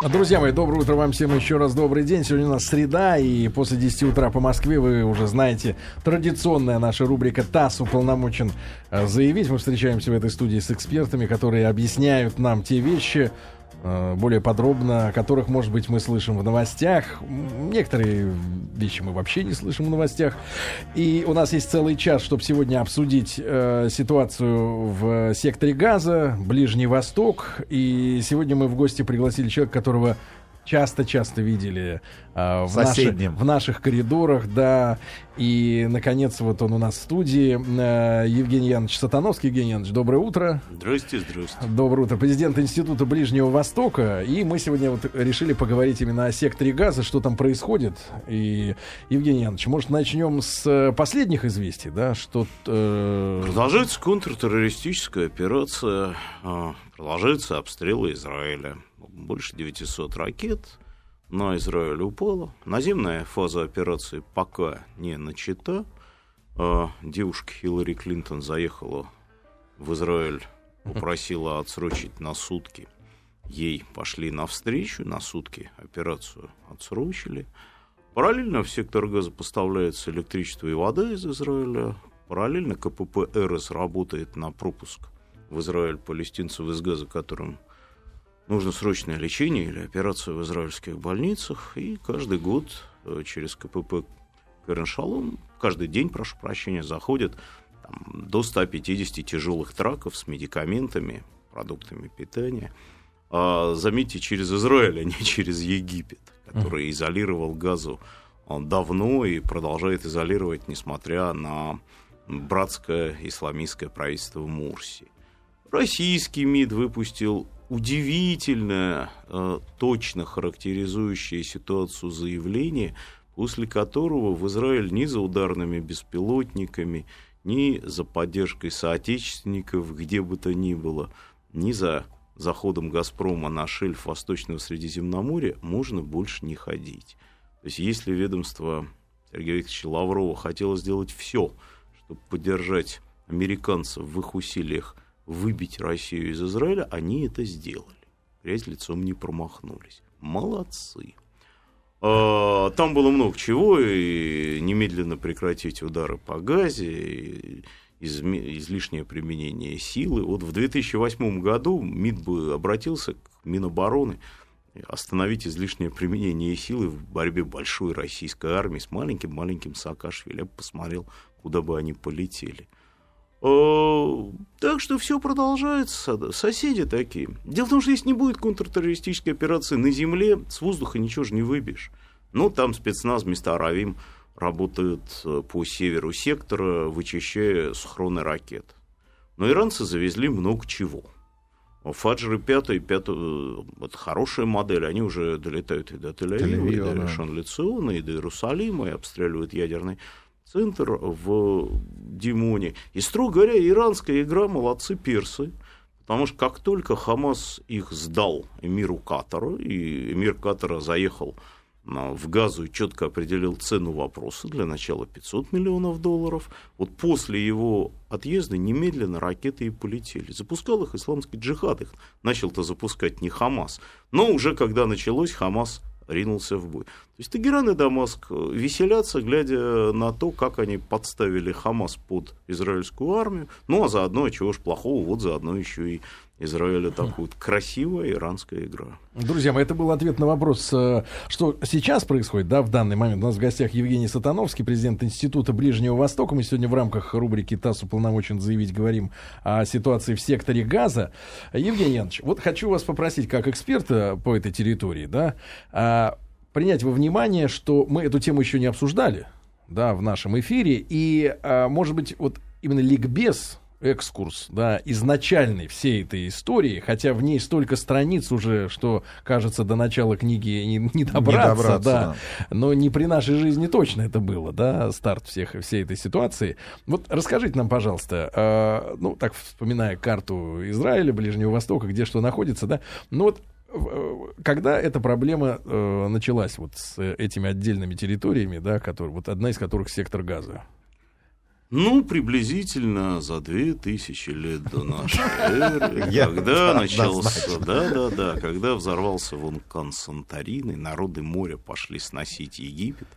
Друзья мои, доброе утро вам всем еще раз добрый день. Сегодня у нас среда, и после 10 утра по Москве вы уже знаете традиционная наша рубрика «ТАСС уполномочен э, заявить». Мы встречаемся в этой студии с экспертами, которые объясняют нам те вещи, более подробно, о которых, может быть, мы слышим в новостях. Некоторые вещи мы вообще не слышим в новостях. И у нас есть целый час, чтобы сегодня обсудить э, ситуацию в секторе газа, Ближний Восток. И сегодня мы в гости пригласили человека, которого часто-часто видели э, в, наши, в наших коридорах, да. И, наконец, вот он у нас в студии. Э, Евгений Янович Сатановский. Евгений Янович, доброе утро. Здрасте, здрасте. Доброе утро. Президент Института Ближнего Востока. И мы сегодня вот решили поговорить именно о секторе газа, что там происходит. И, Евгений Янович, может, начнем с последних известий, да, что... Э... Продолжается контртеррористическая операция, а, продолжаются обстрелы Израиля больше 900 ракет на Израиль упало. Наземная фаза операции пока не начата. А, девушка Хиллари Клинтон заехала в Израиль, попросила отсрочить на сутки. Ей пошли навстречу, на сутки операцию отсрочили. Параллельно в сектор газа поставляется электричество и вода из Израиля. Параллельно КПП РС работает на пропуск в Израиль палестинцев из газа, которым нужно срочное лечение или операцию в израильских больницах, и каждый год э, через КПП Кереншалом, каждый день, прошу прощения, заходит там, до 150 тяжелых траков с медикаментами, продуктами питания. А, заметьте, через Израиль, а не через Египет, который изолировал газу э, давно и продолжает изолировать, несмотря на братское исламистское правительство Мурси. Российский МИД выпустил удивительно э, точно характеризующее ситуацию заявление, после которого в Израиль ни за ударными беспилотниками, ни за поддержкой соотечественников, где бы то ни было, ни за заходом «Газпрома» на шельф Восточного Средиземноморья можно больше не ходить. То есть если ведомство Сергея Викторовича Лаврова хотело сделать все, чтобы поддержать американцев в их усилиях – выбить Россию из Израиля, они это сделали. Грязь лицом не промахнулись. Молодцы. А, там было много чего, и немедленно прекратить удары по газе, и излишнее применение силы. Вот в 2008 году МИД бы обратился к Минобороны остановить излишнее применение силы в борьбе большой российской армии с маленьким-маленьким Саакашвили. Я бы посмотрел, куда бы они полетели. Э, так что все продолжается, соседи такие. Дело в том, что если не будет контртеррористической операции на земле, с воздуха ничего же не выбьешь. Ну, там спецназ вместо Аравим работают э, по северу сектора, вычищая схроны ракет. Но иранцы завезли много чего. Фаджры 5 и 5 это хорошая модель, они уже долетают и до Тель-Авива, и до. Шанлициона, и до Иерусалима, и обстреливают ядерный центр в Димоне. И, строго говоря, иранская игра молодцы персы, потому что как только Хамас их сдал эмиру Катара, и эмир Катара заехал в Газу и четко определил цену вопроса, для начала 500 миллионов долларов, вот после его отъезда немедленно ракеты и полетели. Запускал их исламский джихад, их начал-то запускать не Хамас. Но уже когда началось, Хамас ринулся в бой. То есть Тегеран и Дамаск э, веселятся, глядя на то, как они подставили Хамас под израильскую армию, ну а заодно, чего ж плохого, вот заодно еще и Израиля такая вот красивая иранская игра. Друзья мои, это был ответ на вопрос, э, что сейчас происходит, да, в данный момент. У нас в гостях Евгений Сатановский, президент Института Ближнего Востока. Мы сегодня в рамках рубрики ТАСС уполномочен заявить, говорим о ситуации в секторе газа. Евгений Янович, вот хочу вас попросить, как эксперта по этой территории, да, а, принять во внимание, что мы эту тему еще не обсуждали, да, в нашем эфире, и, а, может быть, вот именно ликбез экскурс, да, изначальный всей этой истории, хотя в ней столько страниц уже, что, кажется, до начала книги не, не, добраться, не добраться, да. да. Но не при нашей жизни точно это было, да, старт всех, всей этой ситуации. Вот расскажите нам, пожалуйста, э, ну, так вспоминая карту Израиля, Ближнего Востока, где что находится, да, ну вот э, когда эта проблема э, началась вот с этими отдельными территориями, да, которые, вот одна из которых сектор газа? Ну, приблизительно за две тысячи лет до нашей эры, когда начался, да, да, да, когда взорвался вулкан Санторины, народы моря пошли сносить Египет,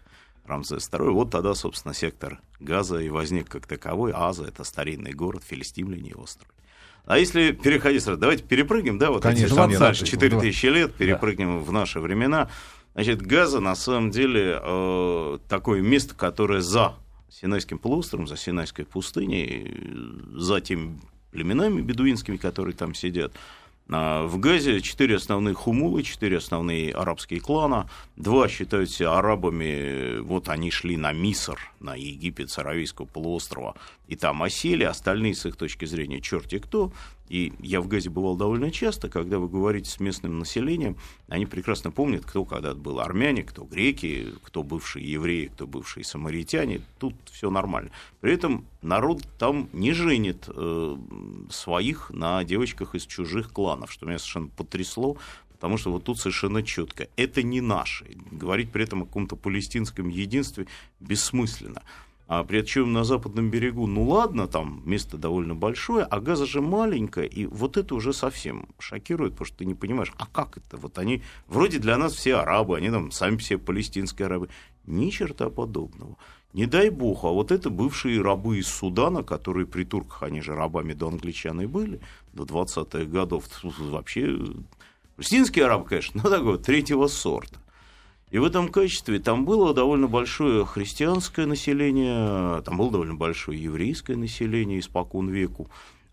Рамзес II, вот тогда, собственно, сектор Газа и возник как таковой, Аза, это старинный город, филистимляне его строили. А если переходить сразу, давайте перепрыгнем, да, вот Конечно, эти дальше 4000 лет, перепрыгнем да. в наши времена. Значит, Газа на самом деле э, такое место, которое за Синайским полуостровом, за Синайской пустыней, за теми племенами бедуинскими, которые там сидят. А, в Газе четыре основные хумулы, четыре основные арабские клана. Два считают себя арабами, вот они шли на Миср, на Египет с Аравийского полуострова, и там осели, остальные, с их точки зрения, черти кто. И я в Газе бывал довольно часто, когда вы говорите с местным населением, они прекрасно помнят, кто когда-то был армяне, кто греки, кто бывшие евреи, кто бывшие самаритяне. Тут все нормально. При этом народ там не женит э, своих на девочках из чужих кланов, что меня совершенно потрясло, потому что вот тут совершенно четко. Это не наши. Говорить при этом о каком-то палестинском единстве бессмысленно. А причем на западном берегу, ну ладно, там место довольно большое, а газа же маленькая, и вот это уже совсем шокирует, потому что ты не понимаешь, а как это? Вот они, вроде для нас все арабы, они там сами все палестинские арабы. Ни черта подобного. Не дай бог, а вот это бывшие рабы из Судана, которые при турках, они же рабами до англичан и были, до 20-х годов, вообще палестинские арабы, конечно, но такого третьего сорта. И в этом качестве там было довольно большое христианское население, там было довольно большое еврейское население испокон веку.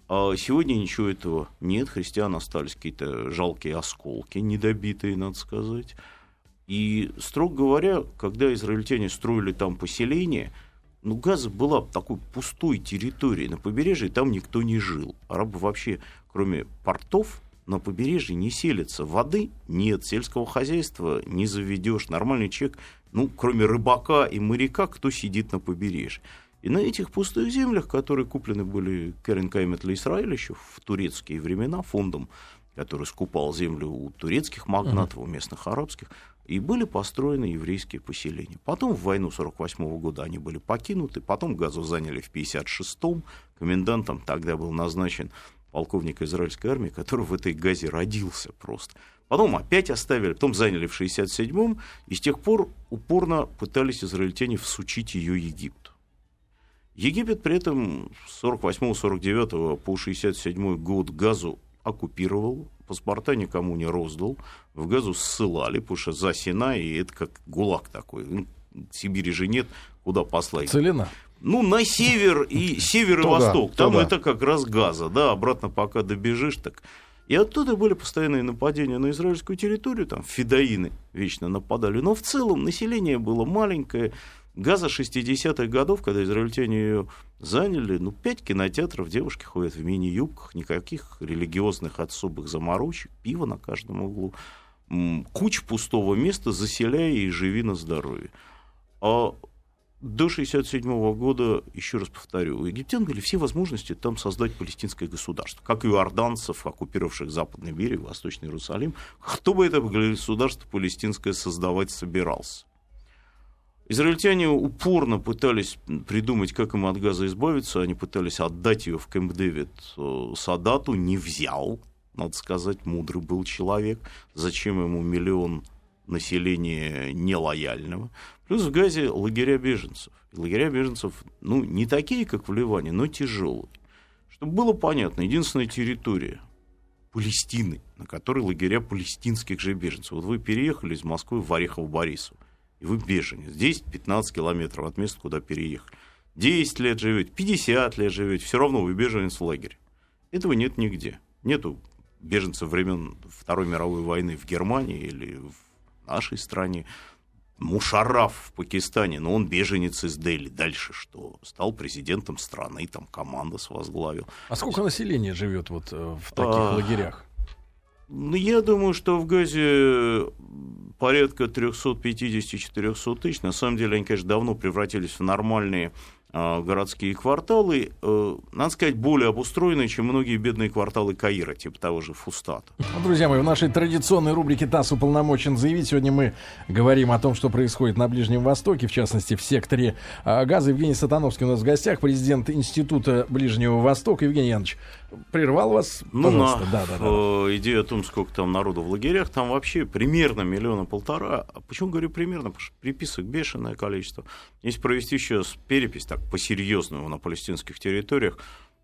А сегодня ничего этого нет, христиан остались какие-то жалкие осколки, недобитые, надо сказать. И, строго говоря, когда израильтяне строили там поселение, ну, Газа была такой пустой территорией на побережье, там никто не жил. Арабы вообще, кроме портов, на побережье не селится. Воды нет, сельского хозяйства не заведешь. Нормальный человек, ну, кроме рыбака и моряка, кто сидит на побережье. И на этих пустых землях, которые куплены были Керен Каймет для Израиля еще в турецкие времена фондом, который скупал землю у турецких магнатов, у местных арабских, и были построены еврейские поселения. Потом в войну 48 года они были покинуты, потом газу заняли в 56-м, комендантом тогда был назначен полковника израильской армии, который в этой газе родился просто. Потом опять оставили, потом заняли в 67-м, и с тех пор упорно пытались израильтяне всучить ее Египту. Египет при этом с 48-49 по 67 год газу оккупировал, паспорта никому не роздал, в газу ссылали, потому что за Синай, и это как гулаг такой. Ну, Сибири же нет, куда послать. Целина ну, на север и север и восток. Там это как раз газа, да, обратно пока добежишь, так. И оттуда были постоянные нападения на израильскую территорию, там фидаины вечно нападали. Но в целом население было маленькое. Газа 60-х годов, когда израильтяне ее заняли, ну, пять кинотеатров, девушки ходят в мини-юбках, никаких религиозных особых заморочек, пиво на каждом углу, куча пустого места, заселяя и живи на здоровье. А до 1967 года, еще раз повторю, у египтян были все возможности там создать палестинское государство, как и у орданцев, оккупировавших Западный берег, Восточный Иерусалим. Кто бы это государство палестинское создавать собирался? Израильтяне упорно пытались придумать, как им от газа избавиться. Они пытались отдать ее в Кэмп Дэвид э, Садату, не взял, надо сказать, мудрый был человек. Зачем ему миллион населения нелояльного. Плюс в Газе лагеря беженцев. лагеря беженцев, ну, не такие, как в Ливане, но тяжелые. Чтобы было понятно, единственная территория Палестины, на которой лагеря палестинских же беженцев. Вот вы переехали из Москвы в Орехово-Борисово, и вы беженец. Здесь 15 километров от места, куда переехали. 10 лет живете, 50 лет живете, все равно вы беженец в лагере. Этого нет нигде. Нету беженцев времен Второй мировой войны в Германии или в нашей стране. Мушараф в Пакистане, но он беженец из Дели. Дальше что? Стал президентом страны, там команда возглавил. А сколько населения живет вот э, в таких а, лагерях? Ну, я думаю, что в Газе порядка 350-400 тысяч. На самом деле они, конечно, давно превратились в нормальные а, городские кварталы, э, надо сказать, более обустроенные, чем многие бедные кварталы Каира, типа того же Фустата. Ну, друзья мои, в нашей традиционной рубрике ТАСС уполномочен заявить. Сегодня мы говорим о том, что происходит на Ближнем Востоке, в частности, в секторе а, газа. Евгений Сатановский у нас в гостях, президент Института Ближнего Востока. Евгений Янович, прервал вас, ну. На, да, да, да. Э, идея о том, сколько там народу в лагерях, там вообще примерно миллиона полтора. А почему говорю примерно? Потому что приписок бешеное количество. Если провести еще перепись так по-серьезному на палестинских территориях,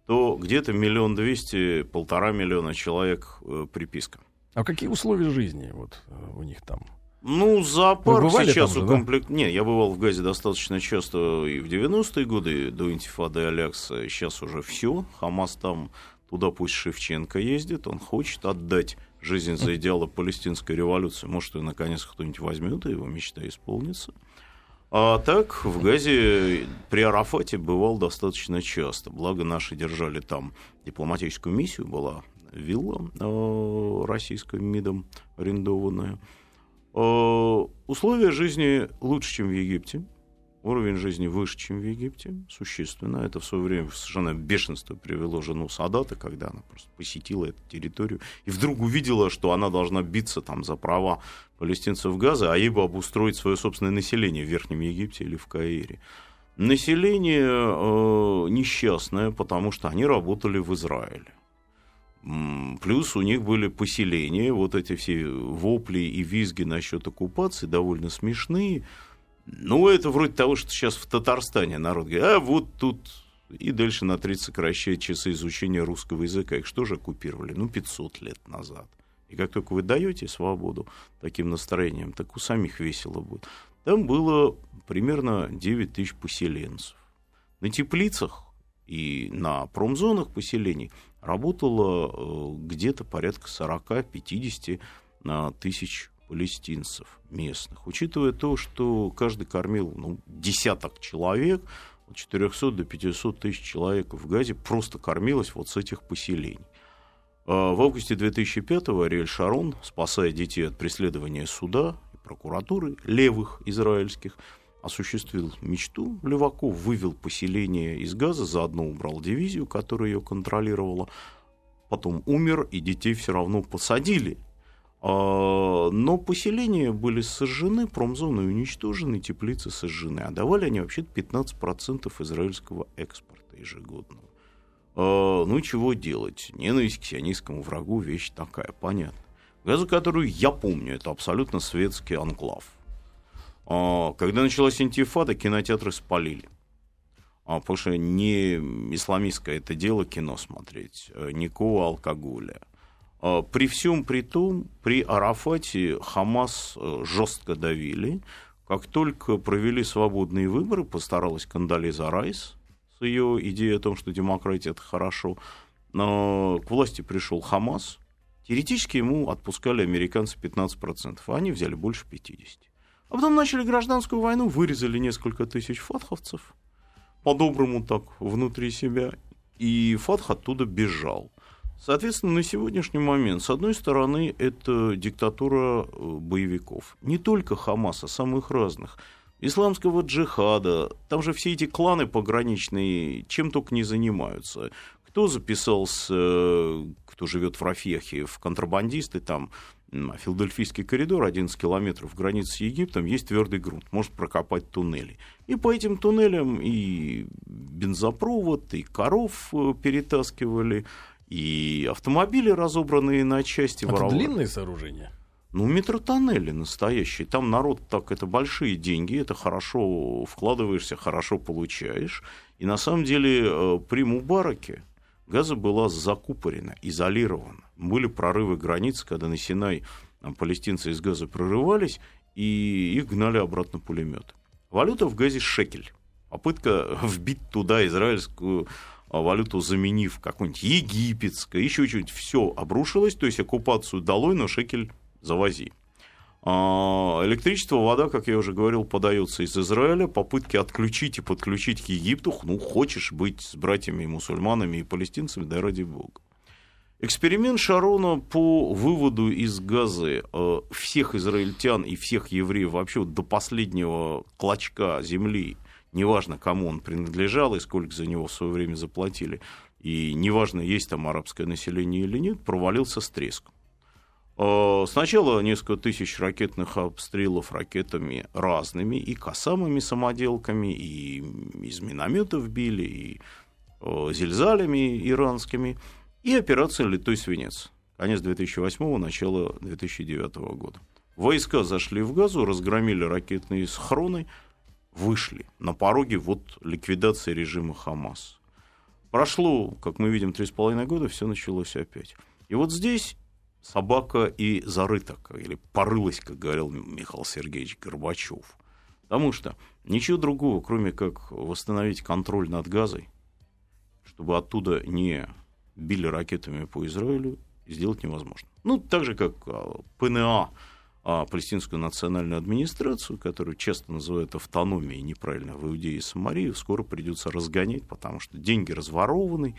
то где-то миллион двести, полтора миллиона человек э, приписка. А какие условия жизни вот э, у них там? Ну, зоопарк сейчас укомплект... Да? Не, я бывал в Газе достаточно часто и в 90-е годы, до интифады Алекса. Сейчас уже все. Хамас там Туда пусть Шевченко ездит, он хочет отдать жизнь за идеалы палестинской революции. Может, и наконец кто-нибудь возьмет, и его мечта исполнится. А так, в Газе при Арафате бывал достаточно часто. Благо, наши держали там дипломатическую миссию, была вилла э, российским МИДом арендованная. Э, условия жизни лучше, чем в Египте. Уровень жизни выше, чем в Египте, существенно. Это в свое время совершенно бешенство привело жену Садата, когда она просто посетила эту территорию и вдруг увидела, что она должна биться там за права палестинцев Газа, а ей бы обустроить свое собственное население в Верхнем Египте или в Каире. Население э, несчастное, потому что они работали в Израиле. Плюс у них были поселения, вот эти все вопли и визги насчет оккупации довольно смешные. Ну, это вроде того, что сейчас в Татарстане народ говорит, а вот тут и дальше на 30 сокращает часы изучения русского языка. Их что же оккупировали? Ну, 500 лет назад. И как только вы даете свободу таким настроением, так у самих весело будет. Там было примерно 9 тысяч поселенцев. На теплицах и на промзонах поселений работало э, где-то порядка 40-50 э, тысяч палестинцев местных, учитывая то, что каждый кормил ну, десяток человек, от 400 до 500 тысяч человек в Газе просто кормилось вот с этих поселений. А в августе 2005-го Ариэль Шарон, спасая детей от преследования суда и прокуратуры левых израильских, осуществил мечту. Леваков, вывел поселение из Газа, заодно убрал дивизию, которая ее контролировала, потом умер, и детей все равно посадили но поселения были сожжены, промзоны уничтожены, теплицы сожжены. А давали они вообще-то 15% израильского экспорта ежегодного. А, ну, чего делать? Ненависть к сионистскому врагу – вещь такая, понятно. Газу, которую я помню, это абсолютно светский анклав. А, когда началась интифада, кинотеатры спалили. Потому что не исламистское это дело кино смотреть, никакого алкоголя – а, при всем при том, при Арафате Хамас э, жестко давили. Как только провели свободные выборы, постаралась Кандализа Райс с ее идеей о том, что демократия это хорошо, но к власти пришел Хамас. Теоретически ему отпускали американцы 15%, а они взяли больше 50%. А потом начали гражданскую войну, вырезали несколько тысяч фатховцев, по-доброму так, внутри себя, и Фатх оттуда бежал. Соответственно, на сегодняшний момент, с одной стороны, это диктатура э, боевиков. Не только Хамаса, самых разных. Исламского джихада. Там же все эти кланы пограничные чем только не занимаются. Кто записался, э, кто живет в Рафехе, в контрабандисты, там Филадельфийский коридор, 11 километров границы с Египтом, есть твердый грунт, может прокопать туннели. И по этим туннелям и бензопровод, и коров э, перетаскивали, и автомобили, разобранные на части, Это воровали. длинные сооружения? Ну, метротоннели настоящие. Там народ так, это большие деньги, это хорошо вкладываешься, хорошо получаешь. И на самом деле э, при Мубараке газа была закупорена, изолирована. Были прорывы границ, когда на Синай палестинцы из газа прорывались, и их гнали обратно пулемет. Валюта в газе шекель. Попытка вбить туда израильскую а валюту заменив какую-нибудь египетскую, еще что-нибудь, все обрушилось, то есть оккупацию долой, но шекель завози. А, электричество, вода, как я уже говорил, подается из Израиля. Попытки отключить и подключить к Египту, ну, хочешь быть с братьями мусульманами и палестинцами, да ради бога. Эксперимент Шарона по выводу из Газы э, всех израильтян и всех евреев вообще до последнего клочка земли неважно, кому он принадлежал и сколько за него в свое время заплатили, и неважно, есть там арабское население или нет, провалился с треском. А, сначала несколько тысяч ракетных обстрелов ракетами разными, и косамыми самоделками, и из минометов били, и зельзалями иранскими, и операция «Литой свинец». Конец 2008 начало 2009 года. Войска зашли в газу, разгромили ракетные схроны, вышли. На пороге вот ликвидация режима Хамас. Прошло, как мы видим, три с половиной года, все началось опять. И вот здесь собака и зарыта, или порылась, как говорил Михаил Сергеевич Горбачев. Потому что ничего другого, кроме как восстановить контроль над газой, чтобы оттуда не били ракетами по Израилю, сделать невозможно. Ну, так же, как ПНА, а палестинскую национальную администрацию, которую часто называют автономией неправильно в Иудее и Самарии, скоро придется разгонять, потому что деньги разворованы.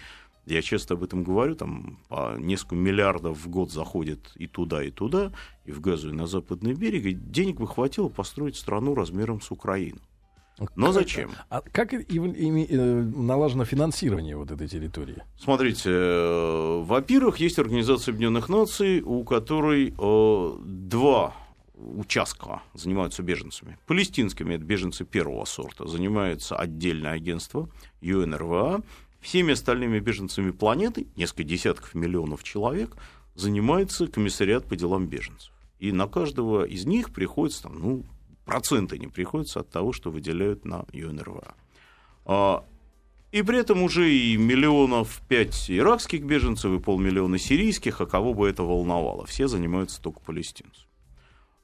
Я часто об этом говорю, там по несколько миллиардов в год заходит и туда, и туда, и в Газу, и на западный берег, и денег бы хватило построить страну размером с Украину. Но зачем? А как и, и, и, э, налажено финансирование вот этой территории? Смотрите, э, во-первых, есть Организация Объединенных Наций, у которой э, два участка занимаются беженцами. Палестинскими это беженцы первого сорта. Занимается отдельное агентство ЮНРВА. Всеми остальными беженцами планеты, несколько десятков миллионов человек, занимается комиссариат по делам беженцев. И на каждого из них приходится там, ну, проценты не приходятся от того, что выделяют на ЮНРВА. А, и при этом уже и миллионов пять иракских беженцев и полмиллиона сирийских, а кого бы это волновало? Все занимаются только палестинцами.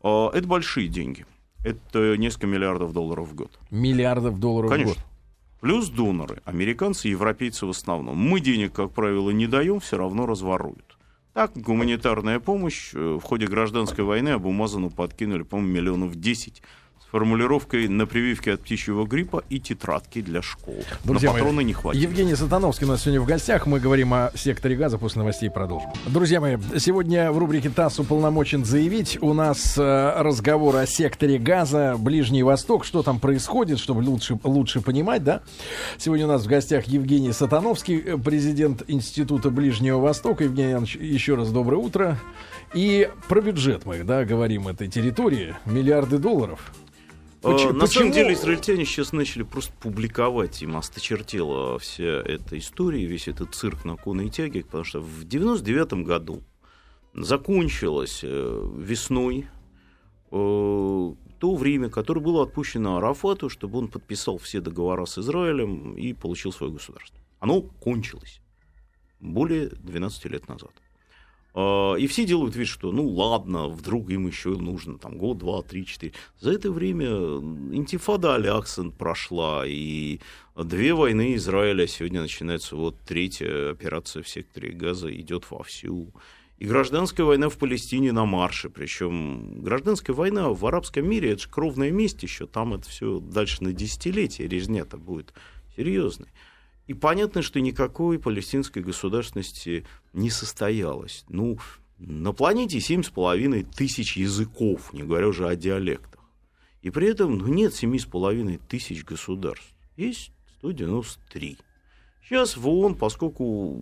А, это большие деньги. Это несколько миллиардов долларов в год. Миллиардов долларов Конечно. в год. Плюс доноры, американцы и европейцы в основном. Мы денег, как правило, не даем, все равно разворуют. Так, гуманитарная помощь э, в ходе гражданской войны Абу Мазану подкинули, по-моему, миллионов 10 формулировкой на прививке от птичьего гриппа и тетрадки для школ. Друзья На патроны мои, не хватит. Евгений Сатановский у нас сегодня в гостях. Мы говорим о секторе газа. После новостей продолжим. Друзья мои, сегодня в рубрике ТАСС уполномочен заявить. У нас э, разговор о секторе газа, Ближний Восток. Что там происходит, чтобы лучше, лучше понимать, да? Сегодня у нас в гостях Евгений Сатановский, э, президент Института Ближнего Востока. Евгений Иванович, еще раз доброе утро. И про бюджет мы, да, говорим этой территории. Миллиарды долларов. Почему? На самом деле израильтяне сейчас начали просто публиковать, им осточертела вся эта история, весь этот цирк на конной тяге, потому что в 99 году закончилось э, весной э, то время, которое было отпущено Арафату, чтобы он подписал все договора с Израилем и получил свое государство. Оно кончилось более 12 лет назад. А, и все делают вид, что ну ладно, вдруг им еще нужно там год, два, три, четыре. За это время интифада Аляксен прошла, и две войны Израиля сегодня начинается вот третья операция в секторе Газа идет вовсю. И гражданская война в Палестине на марше. Причем гражданская война в арабском мире это же кровная месть еще. Там это все дальше на десятилетия резня-то будет серьезной. И понятно, что никакой палестинской государственности не состоялось. Ну, на планете 7,5 тысяч языков, не говоря уже о диалектах. И при этом ну, нет 7,5 тысяч государств. Есть 193. Сейчас в ООН, поскольку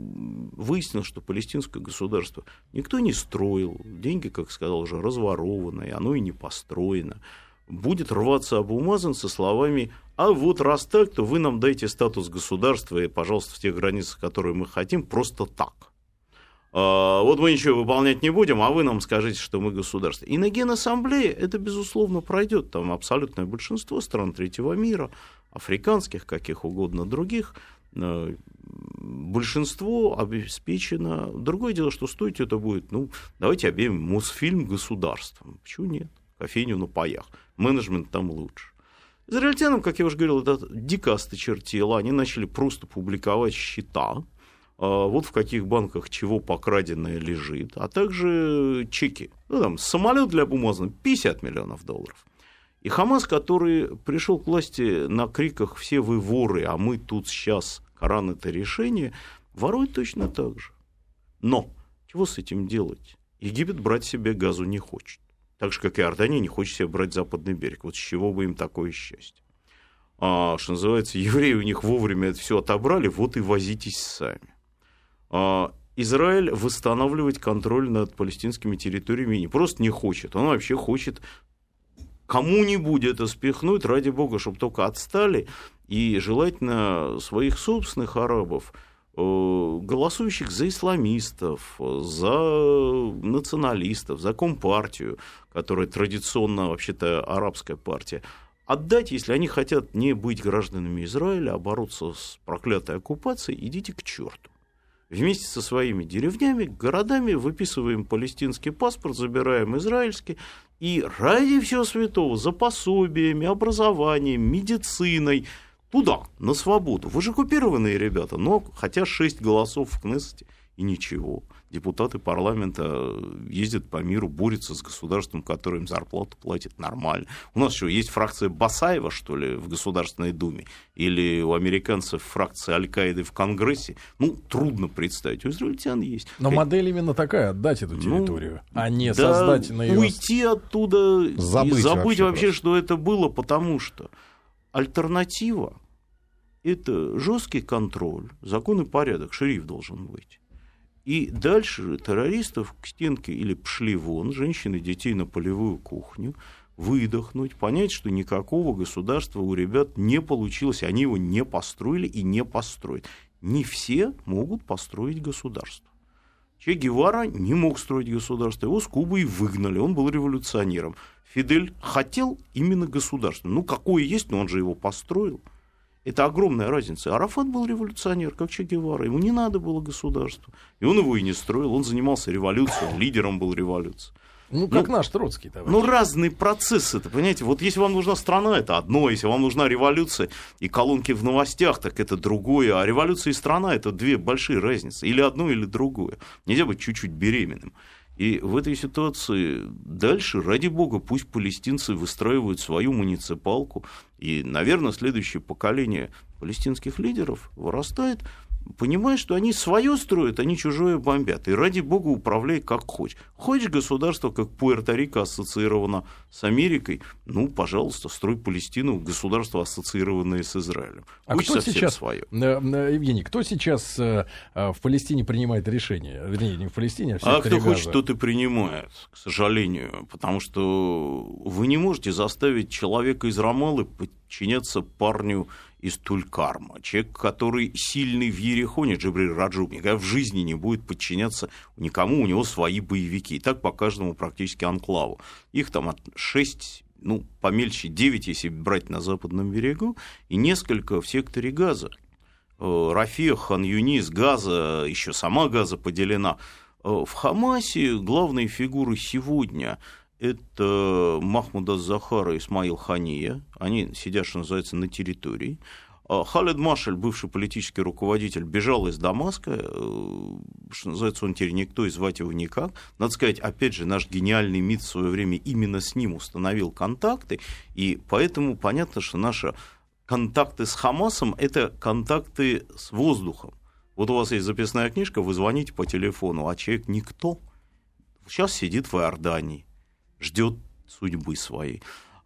выяснилось, что палестинское государство никто не строил, деньги, как сказал уже, разворованы, оно и не построено, будет рваться Абумазан со словами «А вот раз так, то вы нам дайте статус государства и, пожалуйста, в тех границах, которые мы хотим, просто так». А, вот мы ничего выполнять не будем, а вы нам скажите, что мы государство. И на Генассамблее это, безусловно, пройдет. Там абсолютное большинство стран третьего мира, африканских, каких угодно других, э, большинство обеспечено. Другое дело, что стоить это будет, ну, давайте объявим Мосфильм государством. Почему нет? Кофейню на паях. Менеджмент там лучше. Израильтянам, как я уже говорил, это дико осточертело. Они начали просто публиковать счета, а, вот в каких банках чего покраденное лежит, а также чеки. Ну, там, самолет для бумаза 50 миллионов долларов. И Хамас, который пришел к власти на криках «все вы воры, а мы тут сейчас, Коран это решение», ворует точно так же. Но чего с этим делать? Египет брать себе газу не хочет. Так же, как и Иордания не хочет себе брать западный берег. Вот с чего бы им такое счастье? а, что называется, евреи у них вовремя это все отобрали, вот и возитесь сами. А, Израиль восстанавливать контроль над палестинскими территориями не просто не хочет, он вообще хочет кому-нибудь это спихнуть, ради бога, чтобы только отстали, и желательно своих собственных арабов, голосующих за исламистов, за националистов, за компартию, которая традиционно вообще-то арабская партия, отдать, если они хотят не быть гражданами Израиля, а бороться с проклятой оккупацией, идите к черту. Вместе со своими деревнями, городами выписываем палестинский паспорт, забираем израильский, и ради всего святого, за пособиями, образованием, медициной, туда, на свободу. Вы же оккупированные ребята, но хотя шесть голосов в Кнессете и ничего депутаты парламента ездят по миру, борются с государством, которое им зарплату платит нормально. У нас еще есть фракция Басаева, что ли, в Государственной Думе, или у американцев фракция Аль-Каиды в Конгрессе. Ну, трудно представить. У израильтян есть. Но модель именно такая, отдать эту ну, территорию, ну, а не да создать на ее... уйти оттуда забыть и забыть вообще, вообще что это было, потому что альтернатива это жесткий контроль, закон и порядок, шериф должен быть. И дальше террористов к стенке или пшли вон, женщины, детей на полевую кухню, выдохнуть, понять, что никакого государства у ребят не получилось, они его не построили и не построят. Не все могут построить государство. Че Гевара не мог строить государство, его с Кубы выгнали, он был революционером. Фидель хотел именно государство. Ну, какое есть, но он же его построил. Это огромная разница. Арафат был революционер, как Че Гевара. Ему не надо было государства. И он его и не строил. Он занимался революцией, лидером был революции. Ну, как ну, наш Троцкий, товарищ. Ну, разные процессы, это, понимаете, вот если вам нужна страна, это одно, если вам нужна революция и колонки в новостях, так это другое, а революция и страна – это две большие разницы, или одно, или другое. Нельзя быть чуть-чуть беременным. И в этой ситуации дальше, ради бога, пусть палестинцы выстраивают свою муниципалку, и, наверное, следующее поколение палестинских лидеров вырастает понимаешь, что они свое строят, они чужое бомбят. И ради бога управляй как хочешь. Хочешь государство, как Пуэрто-Рико ассоциировано с Америкой, ну, пожалуйста, строй Палестину, государство, ассоциированное с Израилем. А Пусть кто сейчас, свое. Э, э, Евгений, кто сейчас э, в Палестине принимает решение? Вернее, не в Палестине, а в А кто Газа. хочет, тот и принимает, к сожалению. Потому что вы не можете заставить человека из Рамалы подчиняться парню из Тулькарма. Человек, который сильный в Ерехоне, Джабриль Раджуб, никогда в жизни не будет подчиняться никому, у него свои боевики. И так по каждому практически анклаву. Их там от 6 ну, помельче 9, если брать на западном берегу, и несколько в секторе Газа. Э, Рафех, Хан Юнис, Газа, еще сама Газа поделена. Э, в Хамасе главные фигуры сегодня это Махмуда Захара и Исмаил Хания. Они сидят, что называется, на территории. А Халид Машель, бывший политический руководитель, бежал из Дамаска, э, что называется, он теперь никто, и звать его никак. Надо сказать, опять же, наш гениальный МИД в свое время именно с ним установил контакты, и поэтому понятно, что наши контакты с Хамасом – это контакты с воздухом. Вот у вас есть записная книжка, вы звоните по телефону, а человек никто. Сейчас сидит в Иордании ждет судьбы своей.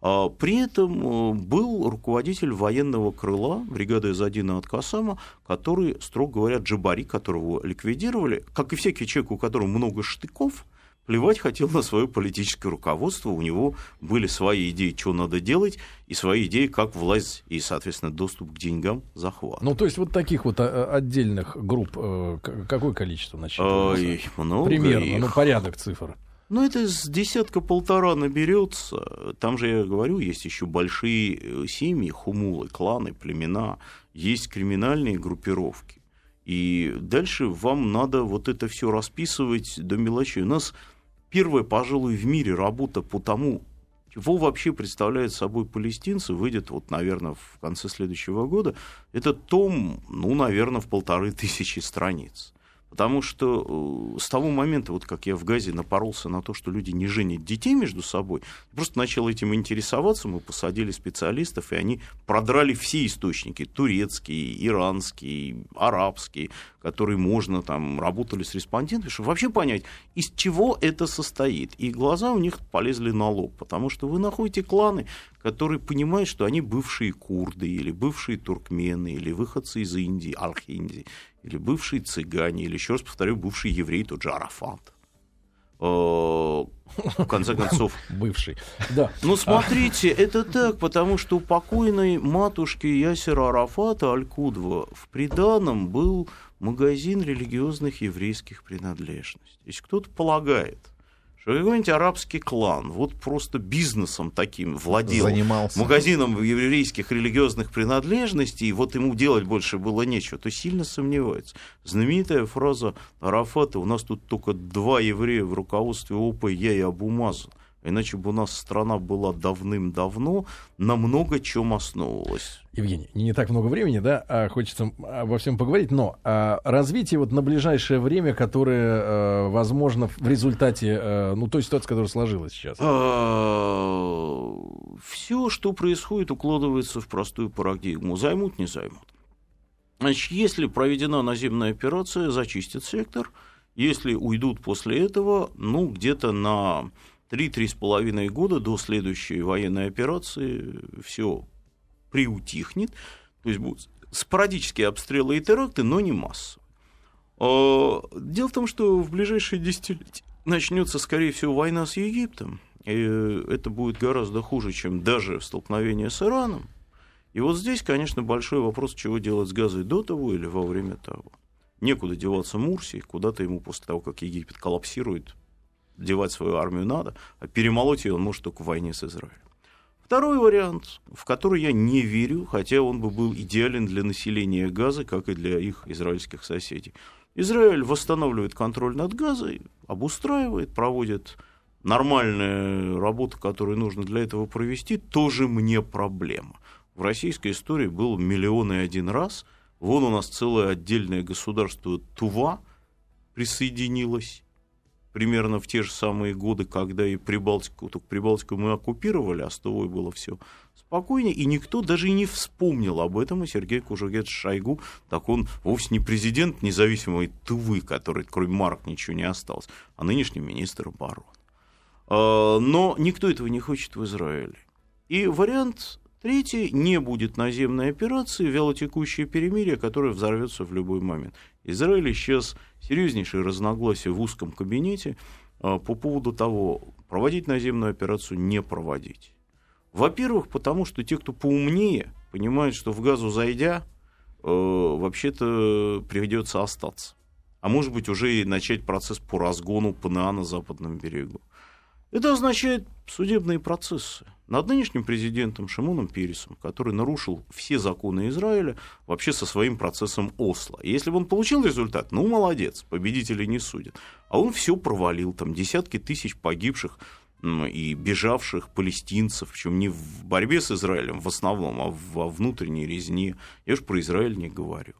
А при этом э, был руководитель военного крыла бригады Задина от Касама, который, строго говоря, Джабари, которого ликвидировали, как и всякий человек, у которого много штыков, плевать хотел на свое политическое руководство, у него были свои идеи, что надо делать, и свои идеи, как власть и, соответственно, доступ к деньгам захват. Ну, то есть вот таких вот а, отдельных групп, э, какое количество насчитывается? Ой, много Примерно, их. ну, порядок цифр. Ну, это с десятка-полтора наберется. Там же, я говорю, есть еще большие э, семьи, хумулы, кланы, племена, есть криминальные группировки. И дальше вам надо вот это все расписывать до мелочей. У нас первая, пожалуй, в мире работа по тому, чего вообще представляют собой палестинцы, выйдет, вот, наверное, в конце следующего года. Это том, ну, наверное, в полторы тысячи страниц Потому что э, с того момента, вот как я в Газе напоролся на то, что люди не женят детей между собой, просто начал этим интересоваться, мы посадили специалистов, и они продрали все источники, турецкие, иранские, арабские, которые можно, там, работали с респондентами, чтобы вообще понять, из чего это состоит. И глаза у них полезли на лоб, потому что вы находите кланы, которые понимают, что они бывшие курды, или бывшие туркмены, или выходцы из Индии, Архиндии, или бывшие цыгане, или, еще раз повторю, бывший еврей, тот же Арафат. Э, в конце концов. Бывший. Да. Ну, смотрите, это так, потому что у покойной матушки Ясера Арафата Аль-Кудва в приданом был магазин религиозных еврейских принадлежностей. Если кто-то полагает, что какой-нибудь арабский клан вот просто бизнесом таким владел, Занимался. магазином еврейских религиозных принадлежностей, и вот ему делать больше было нечего, то сильно сомневается. Знаменитая фраза Арафата «У нас тут только два еврея в руководстве ОП, я и Абу Мазан». Иначе бы у нас страна была давным-давно на много чем основывалась. Евгений, не так много времени, да, а хочется обо всем поговорить, но а, развитие вот на ближайшее время, которое а, возможно в результате, а, ну, той ситуации, которая сложилась сейчас. А, Все, что происходит, укладывается в простую парадигму. Займут, не займут. Значит, если проведена наземная операция, зачистят сектор. Если уйдут после этого, ну, где-то на 3-3,5 года до следующей военной операции все приутихнет, то есть будут спорадические обстрелы и теракты, но не массовые. А, Дело в том, что в ближайшие десятилетия начнется, скорее всего, война с Египтом, и это будет гораздо хуже, чем даже столкновение с Ираном. И вот здесь, конечно, большой вопрос, чего делать с Газой до того или во время того. Некуда деваться Мурси, куда-то ему после того, как Египет коллапсирует, девать свою армию надо, а перемолоть ее он может только в войне с Израилем. Второй вариант, в который я не верю, хотя он бы был идеален для населения Газы, как и для их израильских соседей. Израиль восстанавливает контроль над Газой, обустраивает, проводит нормальную работу, которую нужно для этого провести, тоже мне проблема. В российской истории был миллион и один раз. Вон у нас целое отдельное государство Тува присоединилось примерно в те же самые годы, когда и Прибалтику, только Прибалтику мы оккупировали, а с Тувой было все спокойнее, и никто даже и не вспомнил об этом, и Сергей Кужугет Шойгу, так он вовсе не президент независимой Тувы, который, кроме марок, ничего не осталось, а нынешний министр обороны. А, Но никто этого не хочет в Израиле. И вариант третий, не будет наземной операции, вялотекущее перемирие, которое взорвется в любой момент. Израиль сейчас серьезнейшие разногласия в узком кабинете а, по поводу того, проводить наземную операцию, не проводить. Во-первых, потому что те, кто поумнее, понимают, что в газу зайдя, э, вообще-то придется остаться. А может быть, уже и начать процесс по разгону ПНА на западном берегу. Это означает судебные процессы. Над нынешним президентом Шимоном Пересом, который нарушил все законы Израиля, вообще со своим процессом Осло. И если бы он получил результат, ну, молодец, победителей не судят. А он все провалил, там десятки тысяч погибших и бежавших палестинцев, причем не в борьбе с Израилем в основном, а во внутренней резне. Я же про Израиль не говорю.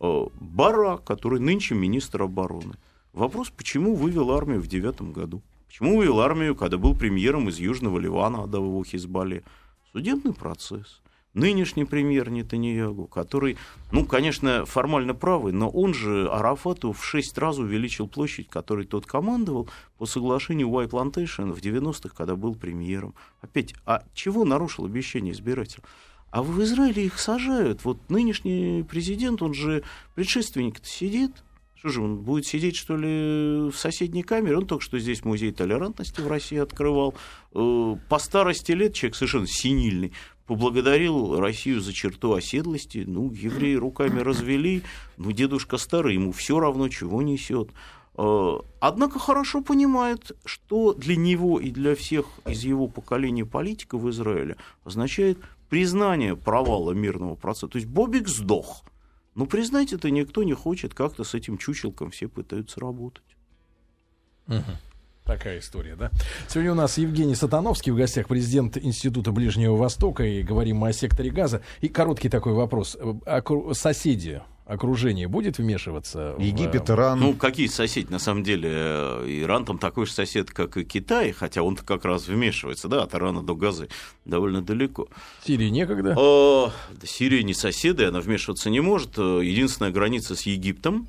Бара, который нынче министр обороны. Вопрос, почему вывел армию в девятом году? Почему вывел армию, когда был премьером из Южного Ливана, отдав его Хизбалле? Судебный процесс. Нынешний премьер Нетаньягу, который, ну, конечно, формально правый, но он же Арафату в шесть раз увеличил площадь, которой тот командовал по соглашению White Plantation в 90-х, когда был премьером. Опять, а чего нарушил обещание избирателя? А в Израиле их сажают. Вот нынешний президент, он же предшественник сидит, что же, он будет сидеть, что ли, в соседней камере? Он только что здесь музей толерантности в России открывал. По старости лет человек совершенно синильный поблагодарил Россию за черту оседлости. Ну, евреи руками развели, ну, дедушка старый, ему все равно, чего несет. Однако хорошо понимает, что для него и для всех из его поколения политиков в Израиле означает признание провала мирного процесса. То есть Бобик сдох – ну, признать это никто не хочет, как-то с этим чучелком все пытаются работать. Угу. Такая история, да? Сегодня у нас Евгений Сатановский в гостях, президент Института Ближнего Востока, и говорим мы о секторе газа. И короткий такой вопрос. А соседи, окружение будет вмешиваться? в, Египет, э, Иран. Ну, какие соседи? На самом деле, э, Иран там такой же сосед, как и Китай, хотя он как раз вмешивается, да, от Ирана до Газы довольно далеко. Сирии некогда? О, да Сирия не соседи, она вмешиваться не может. Э, Единственная граница с Египтом.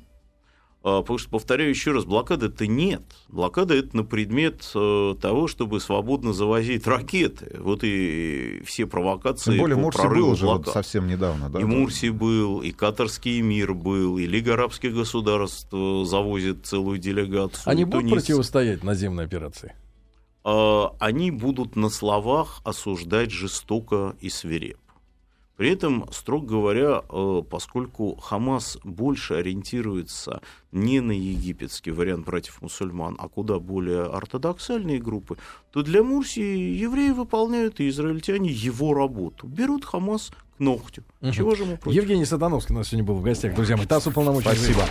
А, Потому что, повторяю еще раз, блокады-то нет. Блокада это на предмет э, того, чтобы свободно завозить ракеты. Вот и все провокации Тем более по Мурси был же вот блокад. совсем недавно, да? И Мурси был, и Катарский мир был, и Лига арабских государств э, завозит целую делегацию. Они будут Тунис. противостоять наземной операции? А, Они будут на словах осуждать жестоко и свирепо. При этом, строго говоря, э, поскольку Хамас больше ориентируется не на египетский вариант братьев мусульман, а куда более ортодоксальные группы, то для Мурси евреи выполняют и израильтяне его работу. Берут Хамас к ногтю. Мгм. Чего же ему против? Евгений Сатановский у нас сегодня был в гостях. Друзья мои, ТАСС уполномочен. Спасибо.